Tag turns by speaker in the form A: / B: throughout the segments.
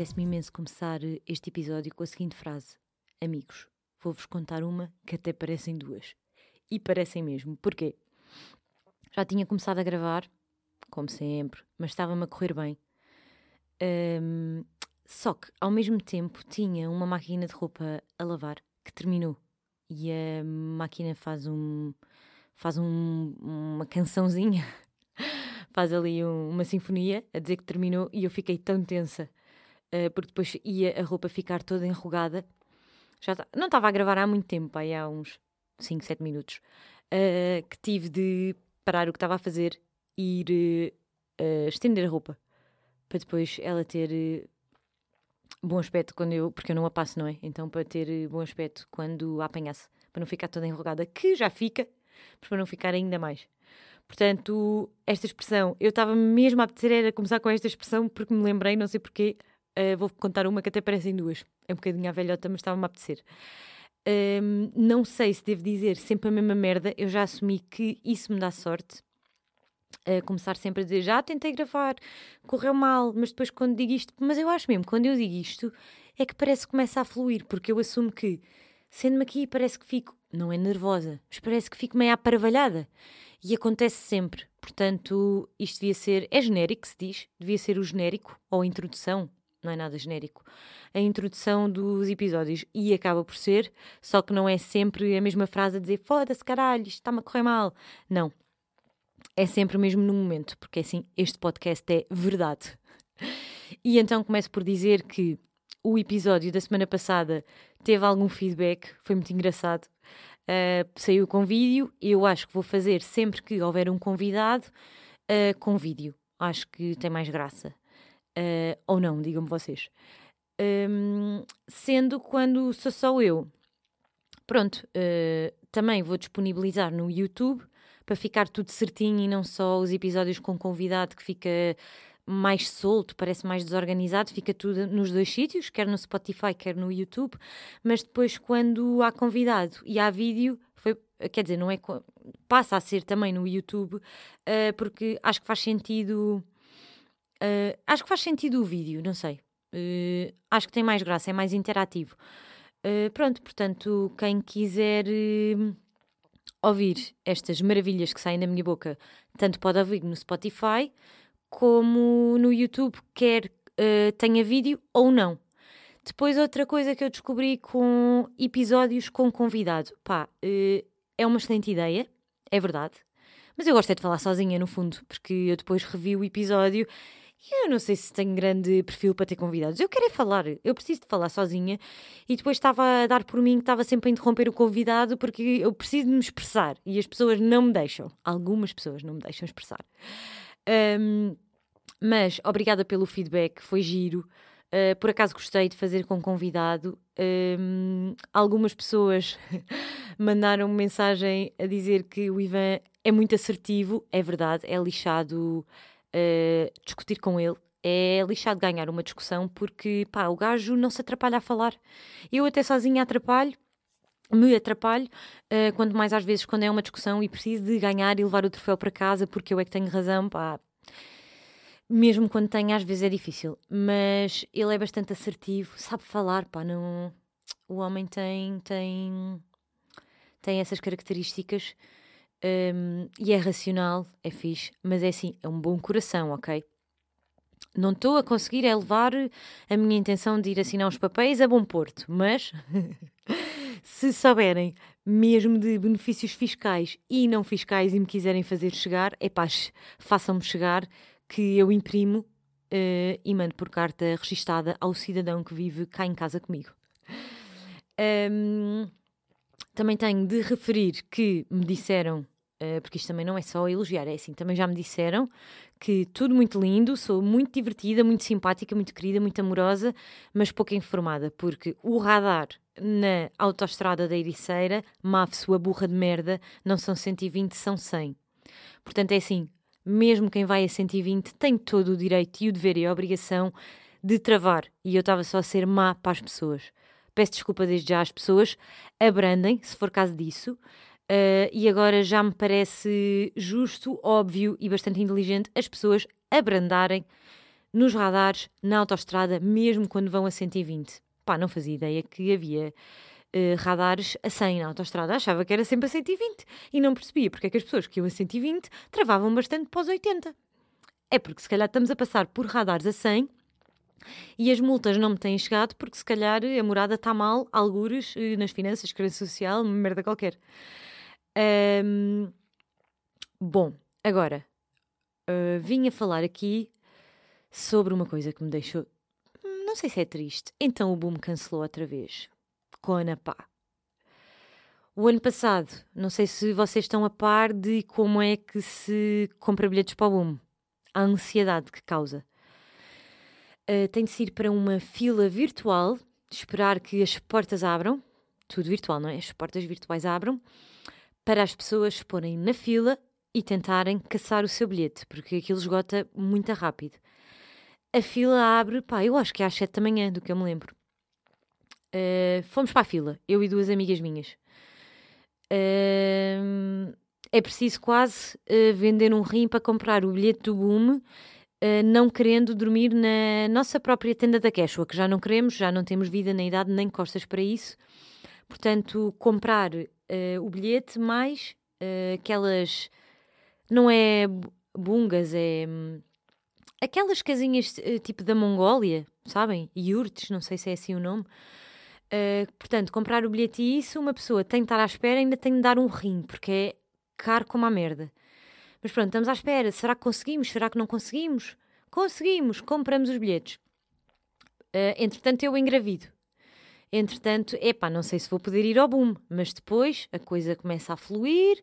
A: Apetece-me imenso começar eh, este episódio com a seguinte frase: Amigos, vou-vos contar uma que até parecem duas. E parecem mesmo. Porquê? Já tinha começado a gravar, como sempre, mas estava-me a correr bem. Um, só que, ao mesmo tempo, tinha uma máquina de roupa a lavar que terminou. E a máquina faz um. faz um, uma cançãozinha, faz ali um, uma sinfonia a dizer que terminou e eu fiquei tão tensa uh, porque depois ia a roupa ficar toda enrugada. Já não estava a gravar há muito tempo, aí há uns 5, 7 minutos, uh, que tive de parar o que estava a fazer e ir uh, estender a roupa para depois ela ter bom aspecto quando eu, porque eu não a passo, não é? Então para ter bom aspecto quando a apanhasse, para não ficar toda enrugada, que já fica, mas para não ficar ainda mais. Portanto, esta expressão, eu estava mesmo a apetecer era começar com esta expressão porque me lembrei, não sei porquê, Uh, vou contar uma que até parecem duas. É um bocadinho a velhota, mas estava-me a apetecer. Um, não sei se devo dizer sempre a mesma merda. Eu já assumi que isso me dá sorte. Uh, começar sempre a dizer já tentei gravar, correu mal, mas depois quando digo isto, mas eu acho mesmo, quando eu digo isto, é que parece que começa a fluir, porque eu assumo que, sendo-me aqui, parece que fico, não é nervosa, mas parece que fico meio aparvalhada. E acontece sempre. Portanto, isto devia ser. É genérico, se diz? Devia ser o genérico ou a introdução não é nada genérico, a introdução dos episódios. E acaba por ser, só que não é sempre a mesma frase a dizer foda-se caralho, isto está-me a correr mal. Não. É sempre mesmo no momento, porque assim, este podcast é verdade. E então começo por dizer que o episódio da semana passada teve algum feedback, foi muito engraçado. Uh, saiu com vídeo, eu acho que vou fazer sempre que houver um convidado uh, com vídeo. Acho que tem mais graça. Uh, ou não, digam-me vocês. Um, sendo quando sou só eu. Pronto, uh, também vou disponibilizar no YouTube para ficar tudo certinho e não só os episódios com convidado que fica mais solto, parece mais desorganizado, fica tudo nos dois sítios, quer no Spotify, quer no YouTube, mas depois quando há convidado e há vídeo, foi, quer dizer, não é passa a ser também no YouTube, uh, porque acho que faz sentido Uh, acho que faz sentido o vídeo, não sei. Uh, acho que tem mais graça, é mais interativo. Uh, pronto, portanto, quem quiser ouvir estas maravilhas que saem da minha boca, tanto pode ouvir no Spotify como no YouTube, quer tenha vídeo ou não. Depois, outra coisa que eu descobri com episódios com convidado. Pá, é uma excelente ideia, é verdade. Mas eu gosto é de falar sozinha, no fundo, porque eu depois revi o episódio eu não sei se tenho grande perfil para ter convidados. Eu quero é falar, eu preciso de falar sozinha e depois estava a dar por mim que estava sempre a interromper o convidado porque eu preciso de me expressar e as pessoas não me deixam. Algumas pessoas não me deixam expressar. Um, mas obrigada pelo feedback, foi giro. Uh, por acaso gostei de fazer com convidado. Um, algumas pessoas mandaram -me mensagem a dizer que o Ivan é muito assertivo, é verdade, é lixado uh, discutir com ele é lixado ganhar uma discussão porque pá, o gajo não se atrapalha a falar. Eu até sozinha atrapalho, me atrapalho, uh, quanto mais às vezes quando é uma discussão e preciso de ganhar e levar o troféu para casa porque eu é que tenho razão, pá. Mesmo quando tenho, às vezes é difícil, mas ele é bastante assertivo, sabe falar, pá, não... O homem tem, tem, tem essas características um, e é racional, é fixe, mas é assim, é um bom coração, ok? Não estou a conseguir elevar a minha intenção de ir assinar os papéis a bom porto, mas se souberem mesmo de benefícios fiscais e não fiscais e me quiserem fazer chegar, é pá, façam-me chegar que eu imprimo uh, e mando por carta registada ao cidadão que vive cá em casa comigo. Um, também tenho de referir que me disseram, porque isto também não é só elogiar, é assim, também já me disseram que tudo muito lindo, sou muito divertida, muito simpática, muito querida, muito amorosa, mas pouco informada, porque o radar na autoestrada da Ericeira, MAF, sua burra de merda, não são 120, são 100. Portanto, é assim, mesmo quem vai a 120 tem todo o direito e o dever e a obrigação de travar. E eu estava só a ser má para as pessoas. Peço desculpa desde já às pessoas, abrandem, se for caso disso. Uh, e agora já me parece justo, óbvio e bastante inteligente as pessoas abrandarem nos radares, na autoestrada, mesmo quando vão a 120. Pá, não fazia ideia que havia uh, radares a 100 na autoestrada. Achava que era sempre a 120 e não percebia porque é que as pessoas que iam a 120 travavam bastante para os 80. É porque se calhar estamos a passar por radares a 100 e as multas não me têm chegado porque se calhar a morada está mal, algures eh, nas finanças, segurança social, merda qualquer. Um, bom, agora uh, vim a falar aqui sobre uma coisa que me deixou. Não sei se é triste. Então o boom cancelou outra vez. Com a Anapá. O ano passado, não sei se vocês estão a par de como é que se compra bilhetes para o boom. A ansiedade que causa. Uh, tem de se ir para uma fila virtual, esperar que as portas abram, tudo virtual, não é? As portas virtuais abram, para as pessoas se porem na fila e tentarem caçar o seu bilhete, porque aquilo esgota muito rápido. A fila abre, pá, eu acho que é às 7 da manhã, do que eu me lembro. Uh, fomos para a fila, eu e duas amigas minhas. Uh, é preciso quase uh, vender um rim para comprar o bilhete do boom uh, não querendo dormir na nossa própria tenda da Quechua, que já não queremos, já não temos vida nem idade nem costas para isso. Portanto, comprar uh, o bilhete mais uh, aquelas. Não é bungas, é. Um, aquelas casinhas tipo da Mongólia, sabem? Yurts, não sei se é assim o nome. Uh, portanto, comprar o bilhete e isso, uma pessoa tem de estar à espera ainda tem de dar um rim, porque é caro como a merda. Mas pronto, estamos à espera. Será que conseguimos? Será que não conseguimos? Conseguimos, compramos os bilhetes. Uh, entretanto, eu engravido. Entretanto, epá, não sei se vou poder ir ao boom, mas depois a coisa começa a fluir.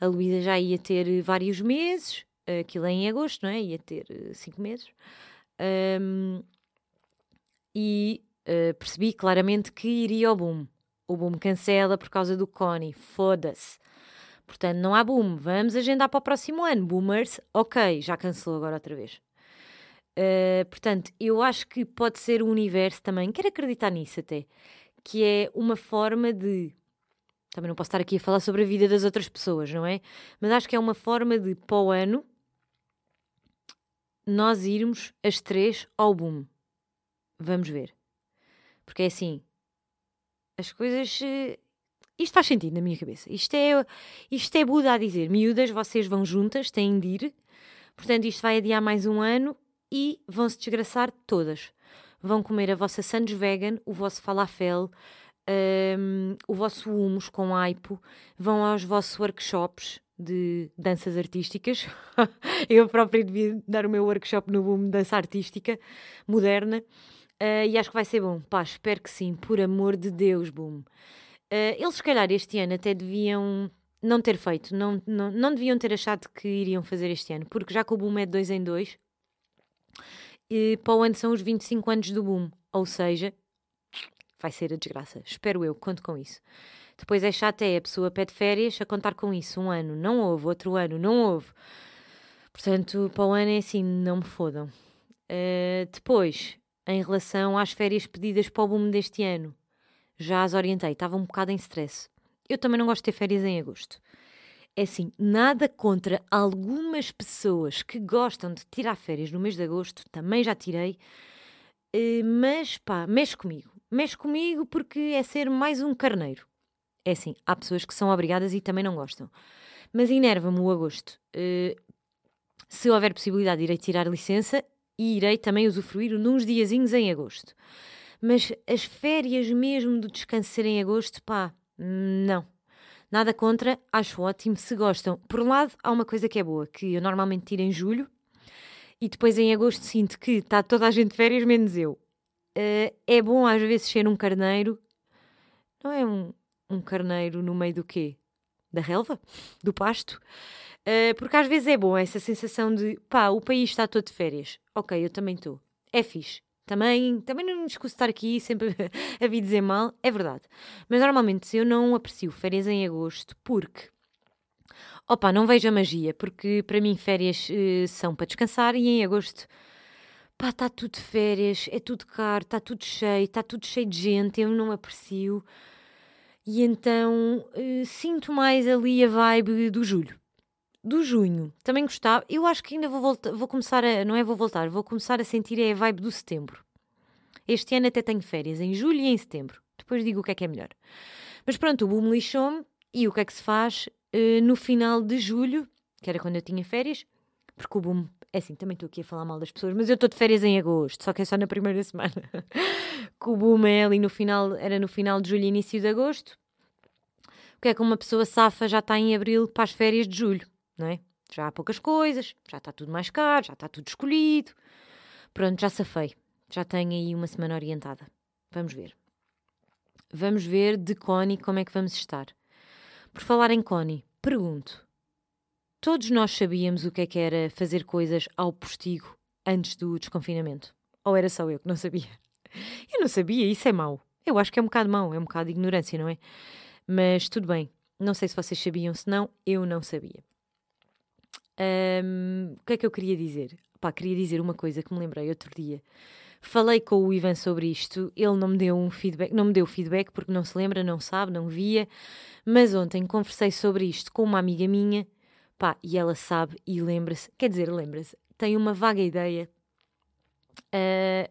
A: A Luísa já ia ter vários meses, aquilo é em agosto, não é? Ia ter uh, cinco meses. Um, e uh, percebi claramente que iria ao boom. O boom cancela por causa do Connie, foda-se. Portanto, não há boom. Vamos agendar para o próximo ano. Boomers, ok, já cancelou agora outra vez. Uh, portanto, eu acho que pode ser o universo também, quero acreditar nisso até, que é uma forma de. Também não posso estar aqui a falar sobre a vida das outras pessoas, não é? Mas acho que é uma forma de, para o ano, nós irmos as três ao boom. Vamos ver. Porque é assim, as coisas eh, isto faz sentido na minha cabeça. Isto é, isto é Buda a dizer: miúdas, vocês vão juntas, têm de ir. Portanto, isto vai adiar mais um ano e vão se desgraçar todas. Vão comer a vossa Sands vegan, o vosso falafel, um, o vosso humus com aipo, vão aos vossos workshops de danças artísticas. Eu própria devia dar o meu workshop no boom de dança artística moderna. Uh, e acho que vai ser bom. Pá, espero que sim, por amor de Deus, boom. Uh, eles, se calhar, este ano até deviam não ter feito, não, não, não deviam ter achado que iriam fazer este ano, porque já que o boom é de dois em dois, e para o ano são os 25 anos do boom, ou seja, vai ser a desgraça. Espero eu, conto com isso. Depois é chato, é a pessoa pede férias a contar com isso. Um ano não houve, outro ano não houve. Portanto, para o ano é assim, não me fodam. Uh, depois, em relação às férias pedidas para o boom deste ano, já as orientei, estava um bocado em stress. Eu também não gosto de ter férias em agosto. É assim, nada contra algumas pessoas que gostam de tirar férias no mês de agosto, também já tirei, eh, mas pá, mexe comigo. Mexe comigo porque é ser mais um carneiro. É assim, há pessoas que são obrigadas e também não gostam. Mas enerva-me o agosto. Eh, se houver possibilidade, irei tirar licença e irei também usufruir uns diazinhos em agosto. Mas as férias mesmo do descanso ser em agosto, pá, não. Nada contra, acho ótimo se gostam. Por um lado, há uma coisa que é boa, que eu normalmente tiro em julho e depois em agosto sinto que está toda a gente de férias, menos eu. Uh, é bom às vezes ser um carneiro, não é um, um carneiro no meio do quê? Da relva? Do pasto? Uh, porque às vezes é bom essa sensação de pá, o país está todo de férias. Ok, eu também estou. É fixe. Também, também não escuso estar aqui sempre a vir dizer mal, é verdade. Mas normalmente eu não aprecio férias em agosto porque. Opa, não vejo a magia, porque para mim férias uh, são para descansar e em agosto pá, está tudo de férias, é tudo caro, está tudo cheio, está tudo cheio de gente, eu não aprecio. E então uh, sinto mais ali a vibe do julho. Do junho, também gostava. Eu acho que ainda vou voltar, vou começar a, não é vou voltar, vou começar a sentir é a vibe do setembro. Este ano até tenho férias, em julho e em setembro. Depois digo o que é que é melhor. Mas pronto, o boom lixou-me e o que é que se faz uh, no final de julho, que era quando eu tinha férias, porque o boom, é assim, também estou aqui a falar mal das pessoas, mas eu estou de férias em agosto, só que é só na primeira semana. que o boom é ali no final, era no final de julho e início de agosto. O que é que uma pessoa safa já está em abril para as férias de julho, não é? Já há poucas coisas, já está tudo mais caro, já está tudo escolhido. Pronto, já safei. Já tenho aí uma semana orientada. Vamos ver. Vamos ver de Connie como é que vamos estar. Por falar em Connie, pergunto: todos nós sabíamos o que é que era fazer coisas ao postigo antes do desconfinamento? Ou era só eu que não sabia? Eu não sabia, isso é mau. Eu acho que é um bocado mau, é um bocado de ignorância, não é? Mas tudo bem. Não sei se vocês sabiam, se não, eu não sabia. Um, o que é que eu queria dizer? Pá, queria dizer uma coisa que me lembrei outro dia. Falei com o Ivan sobre isto, ele não me deu um feedback, não me deu feedback porque não se lembra, não sabe, não via, mas ontem conversei sobre isto com uma amiga minha, pá, e ela sabe e lembra-se, quer dizer, lembra-se, tem uma vaga ideia. Uh,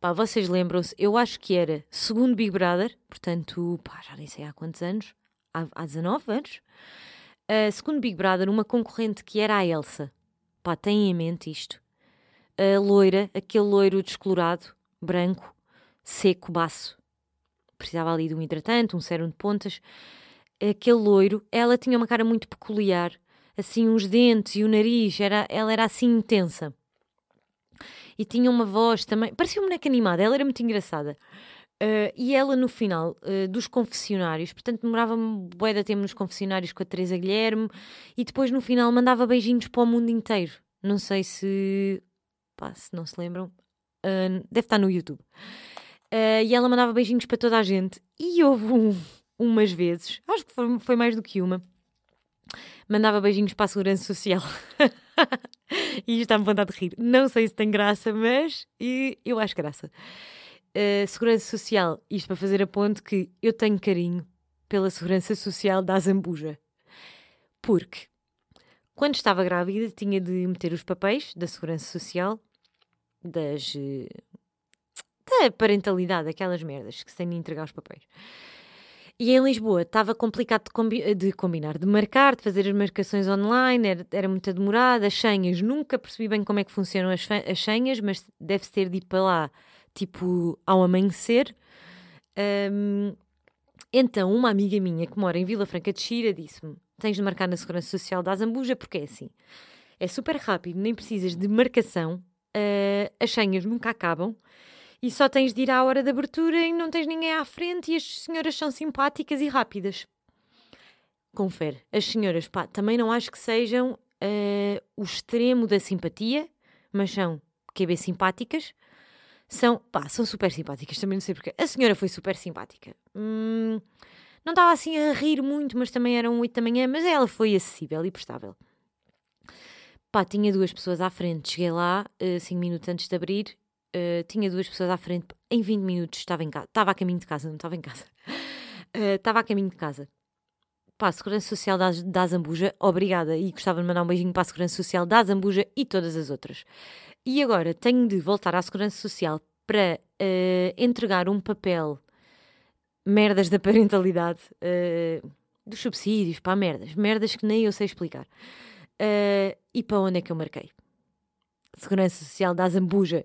A: pá, vocês lembram-se, eu acho que era segundo Big Brother, portanto, pá, já nem sei há quantos anos, há, há 19 anos. Uh, segundo Big Brother, uma concorrente que era a Elsa. Pá, tem em mente isto a loira, aquele loiro descolorado, branco, seco, baço. Precisava ali de um hidratante, um sérum de pontas. Aquele loiro, ela tinha uma cara muito peculiar, assim, os dentes e o nariz, era, ela era assim intensa. E tinha uma voz também, parecia uma boneca animada, ela era muito engraçada. Uh, e ela no final uh, dos confessionários, portanto demorava bué de tempo nos confessionários com a Teresa Guilherme e depois no final mandava beijinhos para o mundo inteiro. Não sei se pá, se não se lembram, uh, deve estar no YouTube. E ela mandava beijinhos para toda a gente. E houve um, umas vezes, acho que foi, foi mais do que uma, mandava beijinhos para a Segurança Social. e está-me vontade de rir. Não sei se tem graça, mas eu acho graça. Uh, Segurança Social, isto para fazer a ponto que eu tenho carinho pela Segurança Social da Zambuja. Porque quando estava grávida, tinha de meter os papéis da Segurança Social, das. Eh, da parentalidade, aquelas merdas que se têm de entregar os papéis. E em Lisboa estava complicado de, combi de, combinar, de marcar, de fazer as marcações online, era, era muito demorado. As senhas, nunca percebi bem como é que funcionam as, as senhas, mas deve ter de ir para lá, tipo, ao amanhecer. Um, então, uma amiga minha que mora em Vila Franca de Xira disse-me: tens de marcar na Segurança Social da Azambuja, porque é assim. É super rápido, nem precisas de marcação, uh, as senhas nunca acabam e só tens de ir à hora de abertura e não tens ninguém à frente e as senhoras são simpáticas e rápidas. Confere, as senhoras, pá, também não acho que sejam uh, o extremo da simpatia, mas são QB simpáticas. São, pá, são super simpáticas, também não sei porque. A senhora foi super simpática. Hum, não estava assim a rir muito, mas também eram 8 da manhã, mas ela foi acessível e prestável. Pá, tinha duas pessoas à frente. Cheguei lá 5 uh, minutos antes de abrir. Uh, tinha duas pessoas à frente. Em 20 minutos estava em casa. Estava a caminho de casa, não estava em casa. Uh, estava a caminho de casa. Pá, a Segurança Social da, da Zambuja, obrigada. E gostava de mandar um beijinho para a Segurança Social da Zambuja e todas as outras. E agora tenho de voltar à Segurança Social para entregar um papel merdas da parentalidade, uh, dos subsídios, pá, merdas, merdas que nem eu sei explicar. Uh, e para onde é que eu marquei? Segurança Social da Zambuja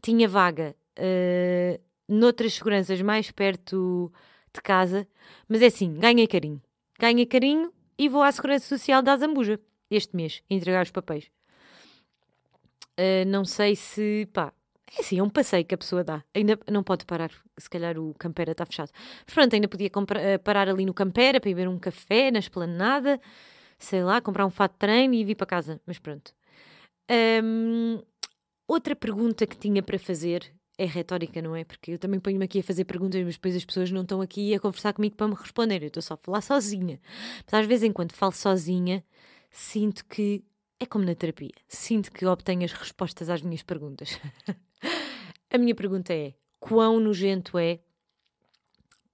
A: tinha vaga uh, noutras seguranças mais perto de casa, mas é assim, ganhei carinho. Ganhei carinho e vou à Segurança Social da Zambuja este mês entregar os papéis. Uh, não sei se, pá, é assim, é um passeio que a pessoa dá. Ainda não pode parar, se calhar o Campera está fechado. Mas pronto, ainda podia eh, parar ali no Campera para ir beber um café na esplanada, sei lá, comprar um fato de treino e vir para casa. Mas pronto. Um, outra pergunta que tinha para fazer é retórica, não é? Porque eu também ponho-me aqui a fazer perguntas, mas depois as pessoas não estão aqui a conversar comigo para me responder. Eu estou só a falar sozinha. Mas às vezes, enquanto falo sozinha, sinto que é como na terapia. Sinto que obtenho as respostas às minhas perguntas. A minha pergunta é: quão nojento é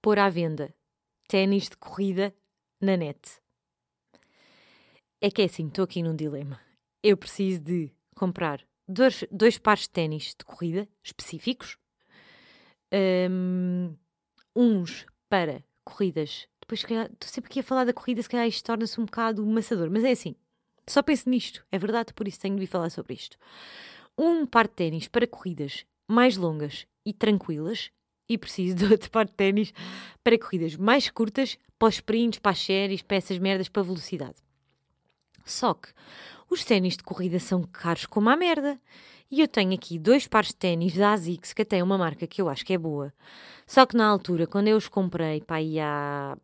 A: pôr à venda ténis de corrida na net? é que é assim, estou aqui num dilema. Eu preciso de comprar dois, dois pares de ténis de corrida específicos, um, uns para corridas. Depois, estou sempre aqui a falar da corrida, se calhar isto torna-se um bocado maçador, mas é assim, só penso nisto, é verdade, por isso tenho de vir falar sobre isto. Um par de ténis para corridas mais longas e tranquilas, e preciso de outro par de ténis para corridas mais curtas, para os sprints, para as séries, para essas merdas, para velocidade. Só que os ténis de corrida são caros como a merda. E eu tenho aqui dois pares de ténis da ASICS, que é uma marca que eu acho que é boa. Só que na altura, quando eu os comprei, pá, aí há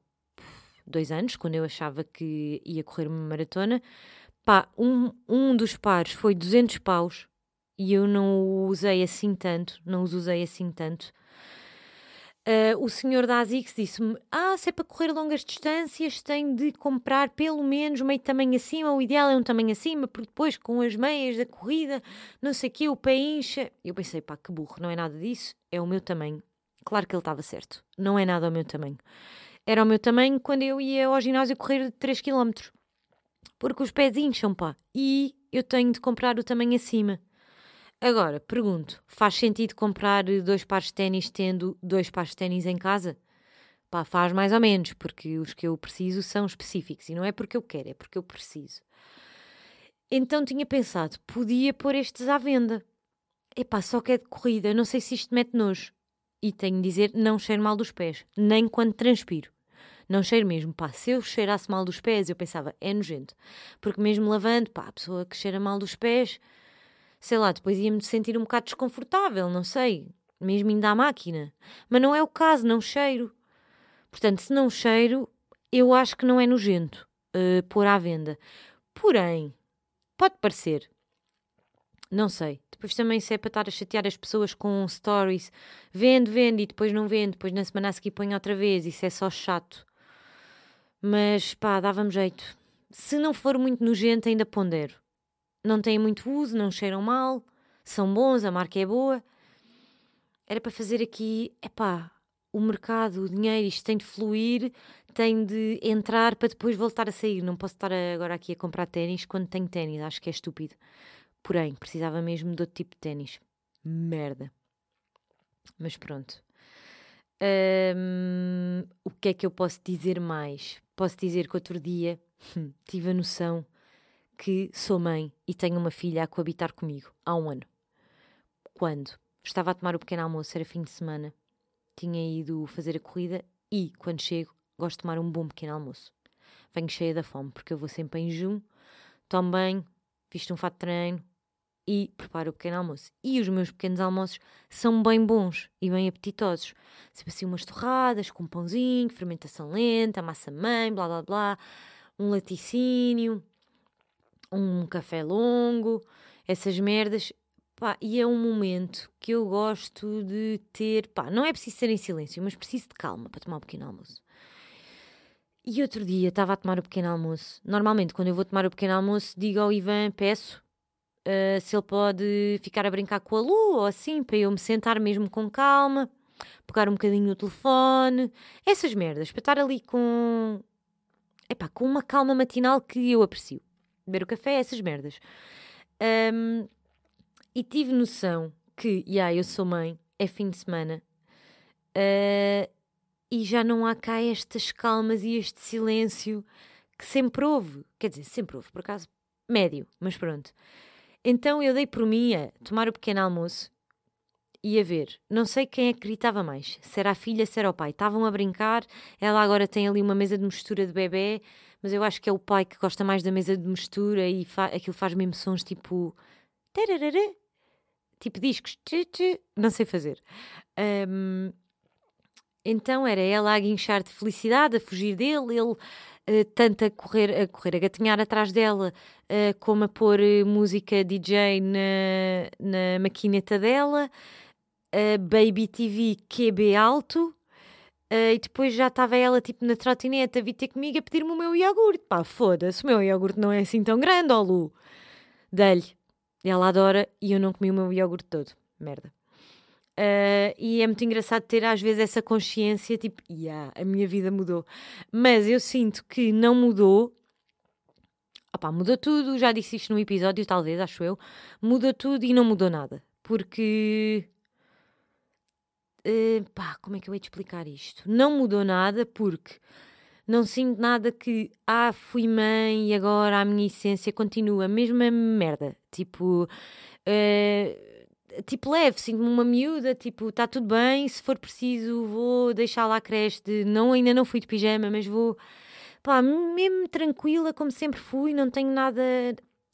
A: dois anos, quando eu achava que ia correr uma maratona, pá, um, um dos pares foi 200 paus e eu não o usei assim tanto, não os usei assim tanto. Uh, o senhor da ASICS disse-me: Ah, se é para correr longas distâncias, tem de comprar pelo menos meio tamanho acima. O ideal é um tamanho acima, porque depois com as meias da corrida, não sei o quê, o pé incha. Eu pensei: pá, que burro, não é nada disso, é o meu tamanho. Claro que ele estava certo, não é nada o meu tamanho. Era o meu tamanho quando eu ia ao ginásio correr de 3 km. Porque os pés incham, pá, e eu tenho de comprar o tamanho acima. Agora, pergunto: faz sentido comprar dois pares de ténis tendo dois pares de ténis em casa? Pá, faz mais ou menos, porque os que eu preciso são específicos e não é porque eu quero, é porque eu preciso. Então tinha pensado, podia pôr estes à venda. Epá, só que é de corrida, não sei se isto mete nojo. E tenho de dizer, não cheiro mal dos pés, nem quando transpiro. Não cheiro mesmo, pá, se eu cheirasse mal dos pés, eu pensava, é nojento. Porque mesmo lavando, pá, a pessoa que cheira mal dos pés, sei lá, depois ia-me sentir um bocado desconfortável, não sei, mesmo ainda à máquina. Mas não é o caso, não cheiro. Portanto, se não cheiro, eu acho que não é nojento uh, pôr à venda. Porém, pode parecer, não sei. Depois também se é para estar a chatear as pessoas com stories, vende, vende e depois não vende, depois na semana a seguir põe outra vez, isso é só chato. Mas pá, dava-me jeito. Se não for muito nojento, ainda pondero não têm muito uso, não cheiram mal, são bons, a marca é boa. Era para fazer aqui, epá, o mercado, o dinheiro, isto tem de fluir, tem de entrar para depois voltar a sair. Não posso estar agora aqui a comprar ténis quando tenho ténis, acho que é estúpido. Porém, precisava mesmo de outro tipo de ténis. Merda. Mas pronto. Um, o que é que eu posso dizer mais? Posso dizer que outro dia tive a noção que sou mãe e tenho uma filha a coabitar comigo há um ano. Quando estava a tomar o pequeno almoço, era fim de semana, tinha ido fazer a corrida e, quando chego, gosto de tomar um bom pequeno almoço. Venho cheia da fome, porque eu vou sempre em junho, tomo bem, visto um fato de treino e preparo o pequeno almoço. E os meus pequenos almoços são bem bons e bem apetitosos. Sempre assim umas torradas com pãozinho, fermentação lenta, massa mãe, blá blá blá, um laticínio, um café longo, essas merdas. Pá, e é um momento que eu gosto de ter. Pá, não é preciso ser em silêncio, mas preciso de calma para tomar um pequeno almoço. E outro dia estava a tomar o pequeno almoço. Normalmente, quando eu vou tomar o pequeno almoço, digo ao Ivan, peço uh, se ele pode ficar a brincar com a Lu ou assim, para eu me sentar mesmo com calma, pegar um bocadinho no telefone, essas merdas, para estar ali com. Epá, com uma calma matinal que eu aprecio beber o café, essas merdas. Um, e tive noção que, yeah, eu sou mãe, é fim de semana, uh, e já não há cá estas calmas e este silêncio que sempre houve. Quer dizer, sempre houve, por acaso, médio, mas pronto. Então eu dei por mim a tomar o pequeno almoço e a ver. Não sei quem é que gritava mais, se era a filha, se era o pai. Estavam a brincar, ela agora tem ali uma mesa de mistura de bebê mas eu acho que é o pai que gosta mais da mesa de mistura e fa aquilo faz mesmo sons tipo. Tipo discos. Não sei fazer. Um, então era ela a guinchar de felicidade, a fugir dele, ele tanto a correr, a correr, a gatinhar atrás dela, uh, como a pôr uh, música DJ na, na maquineta dela, Baby TV QB alto, Uh, e depois já estava ela tipo na trotinete a vir ter comigo a pedir-me o meu iogurte. Pá, foda-se, o meu iogurte não é assim tão grande, ó Lu. Dei-lhe. Ela adora e eu não comi o meu iogurte todo. Merda. Uh, e é muito engraçado ter às vezes essa consciência, tipo, yeah, a minha vida mudou. Mas eu sinto que não mudou opá, muda tudo, já disse isto num episódio, talvez, acho eu, muda tudo e não mudou nada. Porque. Uh, pá, como é que eu de explicar isto? Não mudou nada porque não sinto nada que, ah, fui mãe e agora a minha essência continua, a mesma merda. Tipo, uh, tipo leve, sinto-me uma miúda, tipo, está tudo bem, se for preciso vou deixar lá a creche de, não, ainda não fui de pijama, mas vou, pá, mesmo tranquila como sempre fui, não tenho nada,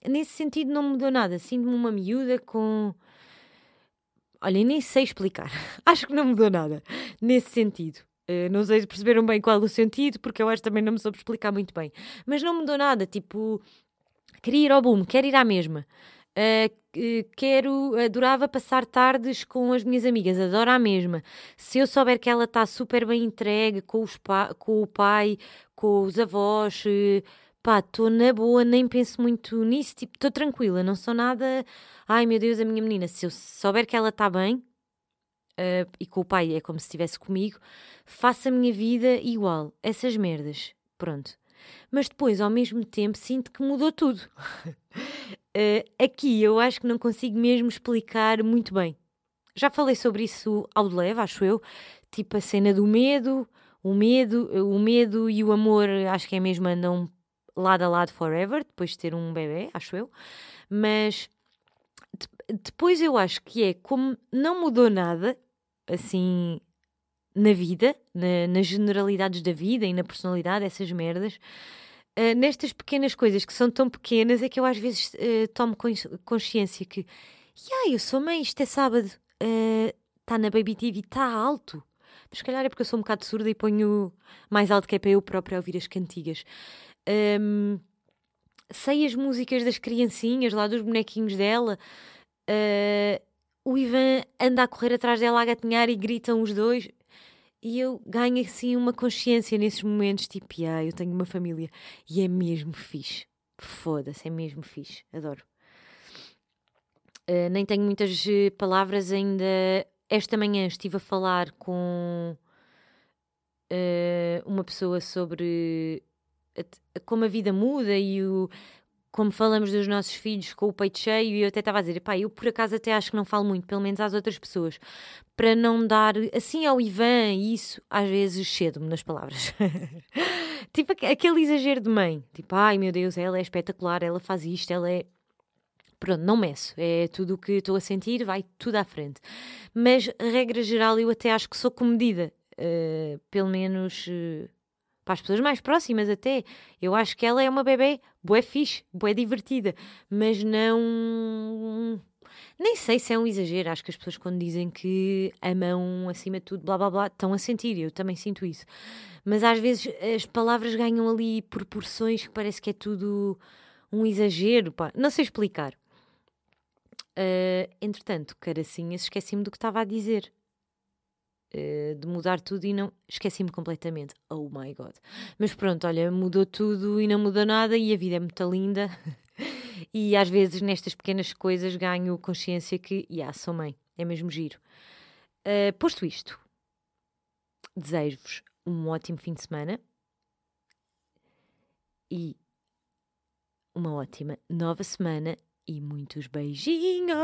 A: nesse sentido não mudou nada, sinto-me uma miúda com... Olha, nem sei explicar. Acho que não mudou nada nesse sentido. Uh, não sei se perceberam bem qual é o sentido, porque eu acho também não me soube explicar muito bem. Mas não mudou nada, tipo, queria ir ao boom, quero ir à mesma. Uh, quero, adorava passar tardes com as minhas amigas, adoro a mesma. Se eu souber que ela está super bem entregue com, os com o pai, com os avós, uh, pá, estou na boa, nem penso muito nisso, tipo, estou tranquila, não sou nada. Ai meu Deus, a minha menina, se eu souber que ela está bem, uh, e com o pai é como se estivesse comigo, faço a minha vida igual, essas merdas, pronto. Mas depois, ao mesmo tempo, sinto que mudou tudo. uh, aqui eu acho que não consigo mesmo explicar muito bem. Já falei sobre isso ao de leve, acho eu, tipo a cena do medo, o medo, o medo e o amor, acho que é mesmo andam lado a lado forever, depois de ter um bebê, acho eu. Mas depois eu acho que é como não mudou nada, assim, na vida, na, nas generalidades da vida e na personalidade, essas merdas, uh, nestas pequenas coisas que são tão pequenas, é que eu às vezes uh, tomo consciência que, yeah, eu sou mãe, isto é sábado, está uh, na Baby TV, está alto. Mas se calhar é porque eu sou um bocado surda e ponho mais alto que é para eu própria ouvir as cantigas. Um, sei as músicas das criancinhas, lá dos bonequinhos dela. Uh, o Ivan anda a correr atrás dela a gatinhar e gritam os dois. E eu ganho assim uma consciência nesses momentos, tipo, ah, eu tenho uma família e é mesmo fixe. Foda-se, é mesmo fixe. Adoro. Uh, nem tenho muitas eh, palavras ainda. Esta manhã estive a falar com uh, uma pessoa sobre a, como a vida muda e o, como falamos dos nossos filhos com o peito cheio, e eu até estava a dizer, pá, eu por acaso até acho que não falo muito, pelo menos às outras pessoas, para não dar, assim ao Ivan, isso, às vezes cedo-me nas palavras. tipo aquele exagero de mãe, tipo, ai meu Deus, ela é espetacular, ela faz isto, ela é. Pronto, não meço, é tudo o que estou a sentir, vai tudo à frente. Mas, regra geral, eu até acho que sou comedida, uh, pelo menos. Uh, para as pessoas mais próximas até. Eu acho que ela é uma bebê bué fixe, bué divertida, mas não... Nem sei se é um exagero, acho que as pessoas quando dizem que amam acima de tudo, blá blá blá, estão a sentir, eu também sinto isso. Mas às vezes as palavras ganham ali proporções que parece que é tudo um exagero, pá. não sei explicar. Uh, entretanto, caracinhas, esqueci-me do que estava a dizer. Eh, de mudar tudo e não. Esqueci-me completamente. Oh my god. Mas pronto, olha, mudou tudo e não mudou nada e a vida é muito linda. e às vezes nestas pequenas coisas ganho consciência que, yeah, sou mãe. É mesmo giro. Uh, posto isto, desejo-vos um ótimo fim de semana e uma ótima nova semana e muitos beijinhos!